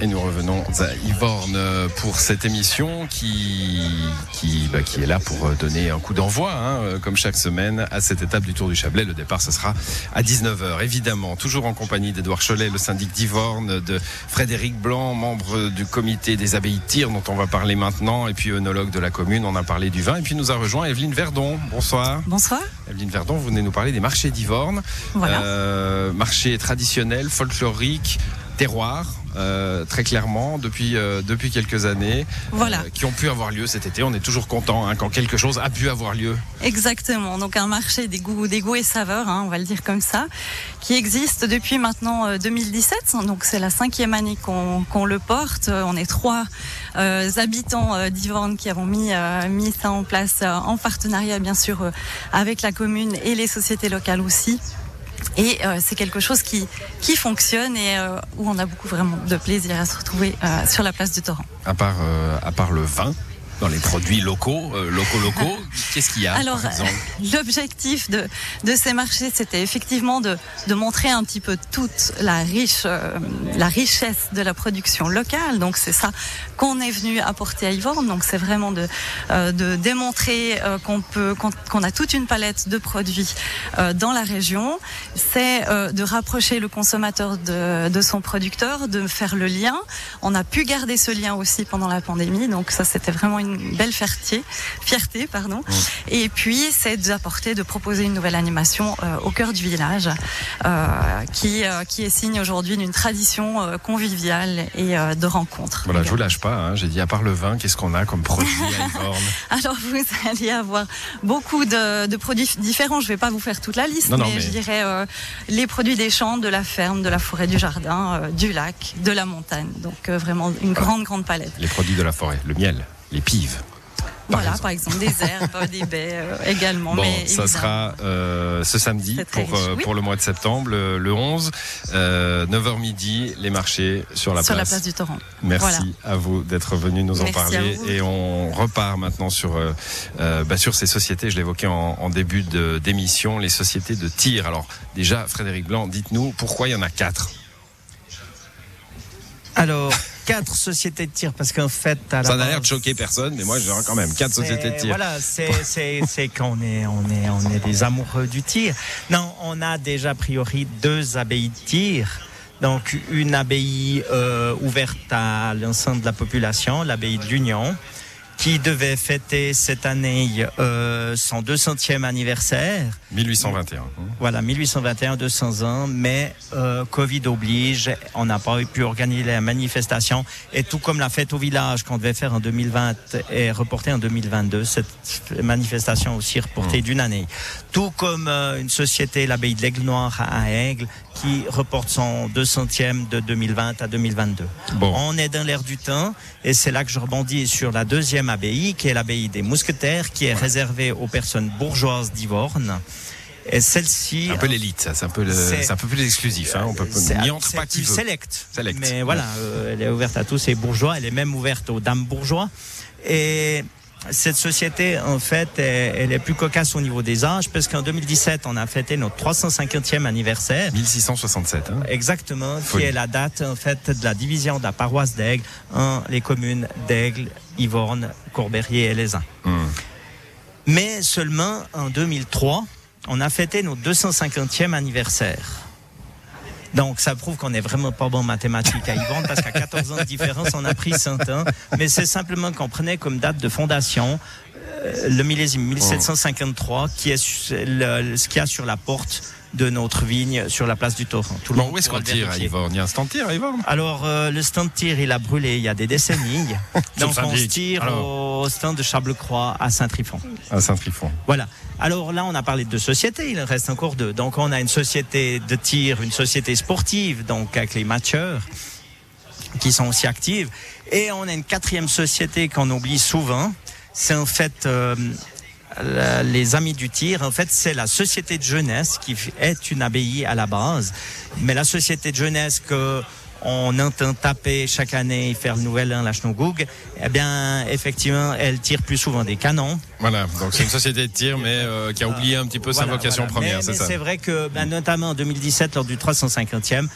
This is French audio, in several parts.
Et nous revenons à Yvorne pour cette émission qui, qui, bah, qui est là pour donner un coup d'envoi, hein, comme chaque semaine, à cette étape du Tour du Chablais. Le départ, ce sera à 19h, évidemment. Toujours en compagnie d'Edouard Cholet, le syndic d'Yvorne, de Frédéric Blanc, membre du comité des abbayes de tir, dont on va parler maintenant, et puis œnologue de la commune. On a parlé du vin. Et puis nous a rejoint Evelyne Verdon. Bonsoir. Bonsoir. Evelyne Verdon, vous venez nous parler des marchés d'Yvorne. Voilà. Euh, marché traditionnel, folklorique, terroir. Euh, très clairement depuis euh, depuis quelques années Voilà. euh, qui ont pu avoir lieu cet été. On est toujours content hein, quand quelque chose a pu avoir lieu. Exactement. Donc un marché des goûts, des goûts et saveurs, hein, on va le dire comme ça, qui existe depuis maintenant euh, 2017. Donc c'est la cinquième année qu'on le porte. Euh, On est trois euh, habitants euh, d'Yvorne qui avons mis euh, mis ça en place euh, en partenariat bien sûr euh, avec la commune et les sociétés locales aussi. Et euh, c'est quelque chose qui, qui fonctionne et euh, où on a beaucoup vraiment de plaisir à se retrouver euh, sur la place du Torrent. À part à part le vin. Dans les produits locaux, euh, locaux, locaux, qu'est-ce qu'il y a Alors, exemple l'objectif de, de ces marchés, c'était effectivement de, de montrer un petit peu toute la riche, euh, la richesse de la production locale. Donc, c'est ça qu'on est venu apporter à Yvorne. Donc, c'est vraiment de, euh, de démontrer euh, qu'on peut, qu'on qu'on a toute une palette de produits euh, dans la région. C'est euh, de rapprocher le consommateur de, de son producteur, de faire le lien. On a pu garder ce lien aussi pendant la pandémie. Donc, ça, c'était vraiment une belle fierté, fierté, pardon. Et puis, c'est d'apporter, de proposer une nouvelle animation euh, au cœur du village, euh, qui, euh, qui est signe aujourd'hui d'une tradition conviviale et de rencontre. Voilà, je vous lâche pas. hein. J'ai dit à part le vin, qu'est-ce qu'on a comme produit à Alors, vous allez avoir beaucoup de, de produits différents. Je vais pas vous faire toute la liste, Non, non, mais, mais- je dirais les produits des champs, de la ferme, de la forêt, du jardin, du lac, de la montagne. Donc, vraiment une grande, grande palette. Les produits de la forêt, le miel, les pives. Par voilà, exemple. par exemple, des herbes, des baies euh, également. Bon, mais ça évidemment. sera euh, ce samedi pour, riche, euh, oui. pour le mois de septembre, le, le 11, euh, 9h midi, les marchés sur la sur place. la place du Torrent. Merci Voilà. à vous d'être venu nous en Merci parler et on repart maintenant sur euh, euh, bah, sur ces sociétés. Je l'évoquais en, en début d'émission, les sociétés de tir. Alors déjà, Frédéric Blanc, dites-nous pourquoi il y en a quatre? Alors, quatre sociétés de tir, parce qu'en fait, à la Ça n'a l'air de choquer personne, mais moi j'ai quand même quatre sociétés de tir. Voilà, c'est c'est c'est qu'on est on est on est des amoureux du tir. Non, on a déjà a priori deux abbayes de tir. Donc une abbaye euh, ouverte à l'ensemble de la population, l'abbaye de l'Union, qui devait fêter cette année euh, son 200e anniversaire. 1821. hein. Voilà, 1821, 200 ans, mais euh, Covid oblige, on n'a pas pu organiser la manifestation. Et tout comme la fête au village qu'on devait faire en 2020 est reportée en 2022, cette manifestation aussi est reportée d'une année. Tout comme euh, une société, l'abbaye de l'Aigle Noir à Aigle, qui reporte son 200e de 2020 à 2022. Bon. On est dans l'air du temps, et c'est là que je rebondis sur la deuxième abbaye, qui est l'abbaye des Mousquetaires, qui est réservée aux personnes bourgeoises d'Yvorne. Et celle-ci, Un peu l'élite, ça, c'est un peu le- C'est- c'est un peu plus exclusif. Hein. On peut n'y entre c'est pas qui plus veut. select. Select. Mais voilà, euh, elle est ouverte à tous les bourgeois. Elle est même ouverte aux dames bourgeois. Et cette société, en fait, elle, elle est plus cocasse au niveau des âges, parce qu'en 2017, on a fêté notre 350e anniversaire. 1667. Hein. Exactement, Folie. qui est la date en fait de la division de la paroisse d'Aigle en les communes d'Aigle, Yvorne, Courberier et Les Uns. Hum. Mais seulement en 2003, on a fêté notre 250e anniversaire. Donc ça prouve qu'on est vraiment pas bon en mathématiques à Yvonne parce qu'à 14 ans de différence, on a pris 100 ans. Mais c'est simplement qu'on prenait comme date de fondation euh, le millésime 1753 qui est ce qu'il y a sur la porte de notre vigne sur la place du Torrent. Tout le Bon, monde où est-ce qu'on tire à vérifier. Yvorne Il y a un stand tir à Yvorne Alors, euh, le stand tir, il a brûlé il y a des décennies. Donc, on se tire Alors. au stand de Chable-Croix à Saint-Trifon. À Saint-Trifon. Voilà. Alors là, on a parlé de deux sociétés, il en reste encore deux. Donc, on a une société de tir, une société sportive, donc avec les matcheurs, qui sont aussi actives. Et on a une quatrième société qu'on oublie souvent. C'est en fait euh, la- les Amis du Tir. En fait, c'est la société de jeunesse qui est une abbaye à la base. Mais la société de jeunesse que on entend taper chaque année, faire le nouvel an, la Schnogoug, eh bien, effectivement, elle tire plus souvent des canons. Voilà, donc c'est une société de tir, mais euh, qui a oublié un petit peu sa vocation voilà. première, c'est ça C'est vrai que, ben, notamment en 2017, lors du 350e,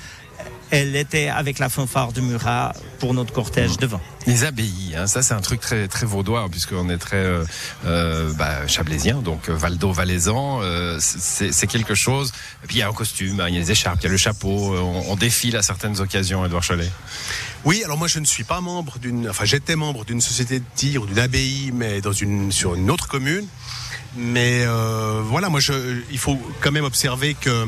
elle était avec la fanfare de Murat pour notre cortège devant. Les abbayes, hein, ça c'est un truc très très vaudois hein, puisqu'on est très euh, euh, bah, chablaisien, donc euh, Valdo valaisan, euh, c'est quelque chose. Et puis il y a un costume, hein, il y a les écharpes, il y a le chapeau, on, on défile à certaines occasions, Edouard Cholet. Oui, alors moi je ne suis pas membre d'une, enfin j'étais membre d'une société de tir ou d'une abbaye, mais dans une sur une autre commune. Mais euh, voilà, moi je, il faut quand même observer que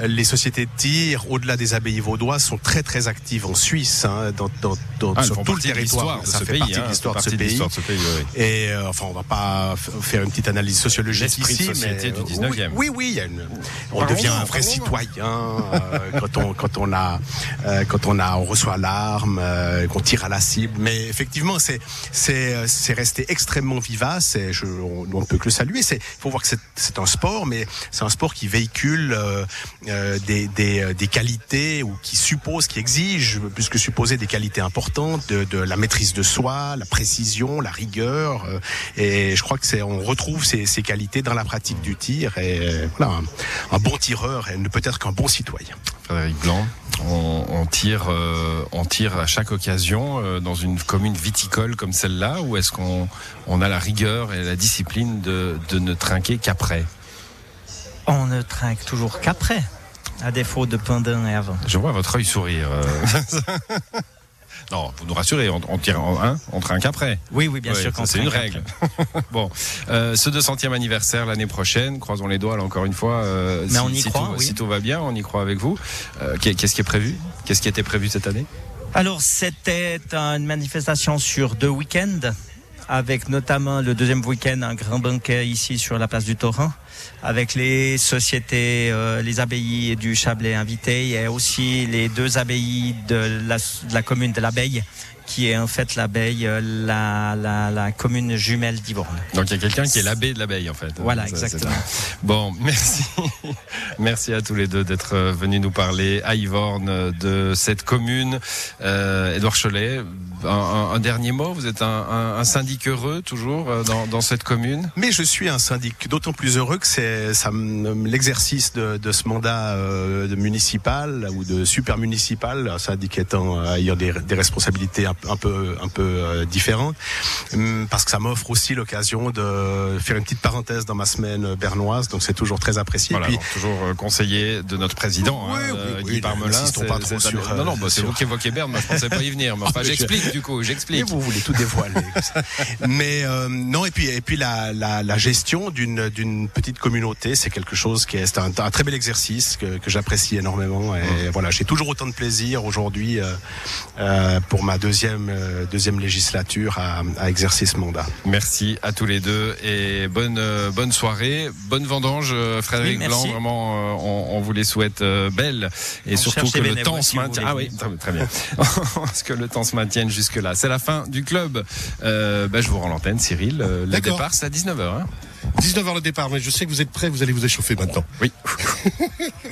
les sociétés de tir, au-delà des abbayes vaudoises, sont très très actives en Suisse, hein, dans, dans, dans- Ah, sur tout le partie de territoire. l'histoire de Ça ce fait pays, partie hein, de l'histoire de partie ce de pays. l'histoire de ce pays, oui. Et euh, enfin, on va pas faire une petite analyse sociologique de ici, société mais du 19e. Oui, oui, oui, il y a une- on devient un vrai citoyen euh, quand on quand on a euh, quand on a on reçoit l'arme, euh, qu'on tire à la cible. Mais effectivement, c'est c'est euh, c'est resté extrêmement vivace. Et je, on, ne peut que le saluer. C'est faut voir que c'est c'est un sport, mais c'est un sport qui véhicule euh, des des euh, des qualités ou qui suppose, qui exige plus que supposer des qualités importantes de, de la maîtrise de soi, la précision, la rigueur. euh, et je crois que c'est on retrouve ces, ces qualités dans la pratique du tir. Et euh, voilà, un, bon tireur ne peut être qu'un bon citoyen. Frédéric Blanc, on, on tire, euh, on tire à chaque occasion euh, dans une commune viticole comme celle-là, ou est-ce qu'on on a la rigueur et la discipline de, de ne trinquer qu'après? On ne trinque toujours qu'après, à défaut de pendant et avant. Je vois votre œil sourire. euh. non, vous nous rassurez, on, on tire en un, on trinque après. Oui, oui, bien Ouais, sûr c'est une règle. bon, euh, ce 200e anniversaire l'année prochaine, croisons les doigts là encore une fois. euh, Mais si, on y si croit, tout, oui. si tout va bien, on y croit avec vous. Euh, qu'est- Qu'est-ce qui est prévu? Qu'est-ce qui était prévu cette année? Alors, c'était une manifestation sur deux week-ends, avec notamment le deuxième week-end un grand banquet ici sur la place du Torrent, avec les sociétés, euh, les abbayes du Chablais invités, et aussi les deux abbayes de la, de la commune de l'Abeille, qui est en fait l'Abeille, euh, la, la, la commune jumelle d'Ivorne. Donc il y a quelqu'un qui est l'abbé de l'abeille en fait. Voilà, Ça, exactement. Bon, merci. merci à tous les deux d'être euh, venus nous parler à Yvorne euh, de cette commune. Euh, Édouard Cholet, un, un- un dernier mot? Vous êtes un, un- un syndic heureux toujours dans, dans cette commune? Mais je suis un syndic d'autant plus heureux que c'est ça me- l'exercice de, de ce mandat euh, de municipal ou de super municipal, un syndic étant ayant des, des responsabilités un, un peu un peu euh, différentes, hum, parce que ça m'offre aussi l'occasion de faire une petite parenthèse dans ma semaine bernoise, donc c'est toujours très apprécié. Voilà, Puis, donc toujours euh, conseiller de notre président, Oui, hein, oui, euh, oui, oui, Parmelin. pas trop sur, Non, non, bah, c'est vous qui évoquez Berne. Moi, je pensais pas y venir. Mais enfin, Ah, j'explique du coup. J'explique. vous voulez tout dévoiler. Mais euh, non, et puis et puis la, la, la gestion d'une d'une petite communauté, c'est quelque chose qui est c'est un, un très bel exercice que, que j'apprécie énormément. Et voilà, j'ai toujours autant de plaisir aujourd'hui euh, euh, pour ma deuxième euh, deuxième législature à, à exercer ce mandat. Merci à tous les deux et bonne euh, bonne soirée, bonne vendange, euh, Frédéric Oui, Blanc. Vraiment, euh, on, on vous les souhaite euh, belles et On surtout que le temps se maintienne. Ah oui, très, bien. que le temps se maintienne jusque là. C'est la fin du club. Euh, bah, je vous rends l'antenne, Cyril. Euh, le départ, c'est à 19h. Hein 19h le départ, mais je sais que vous êtes prêts, vous allez vous échauffer maintenant. oui.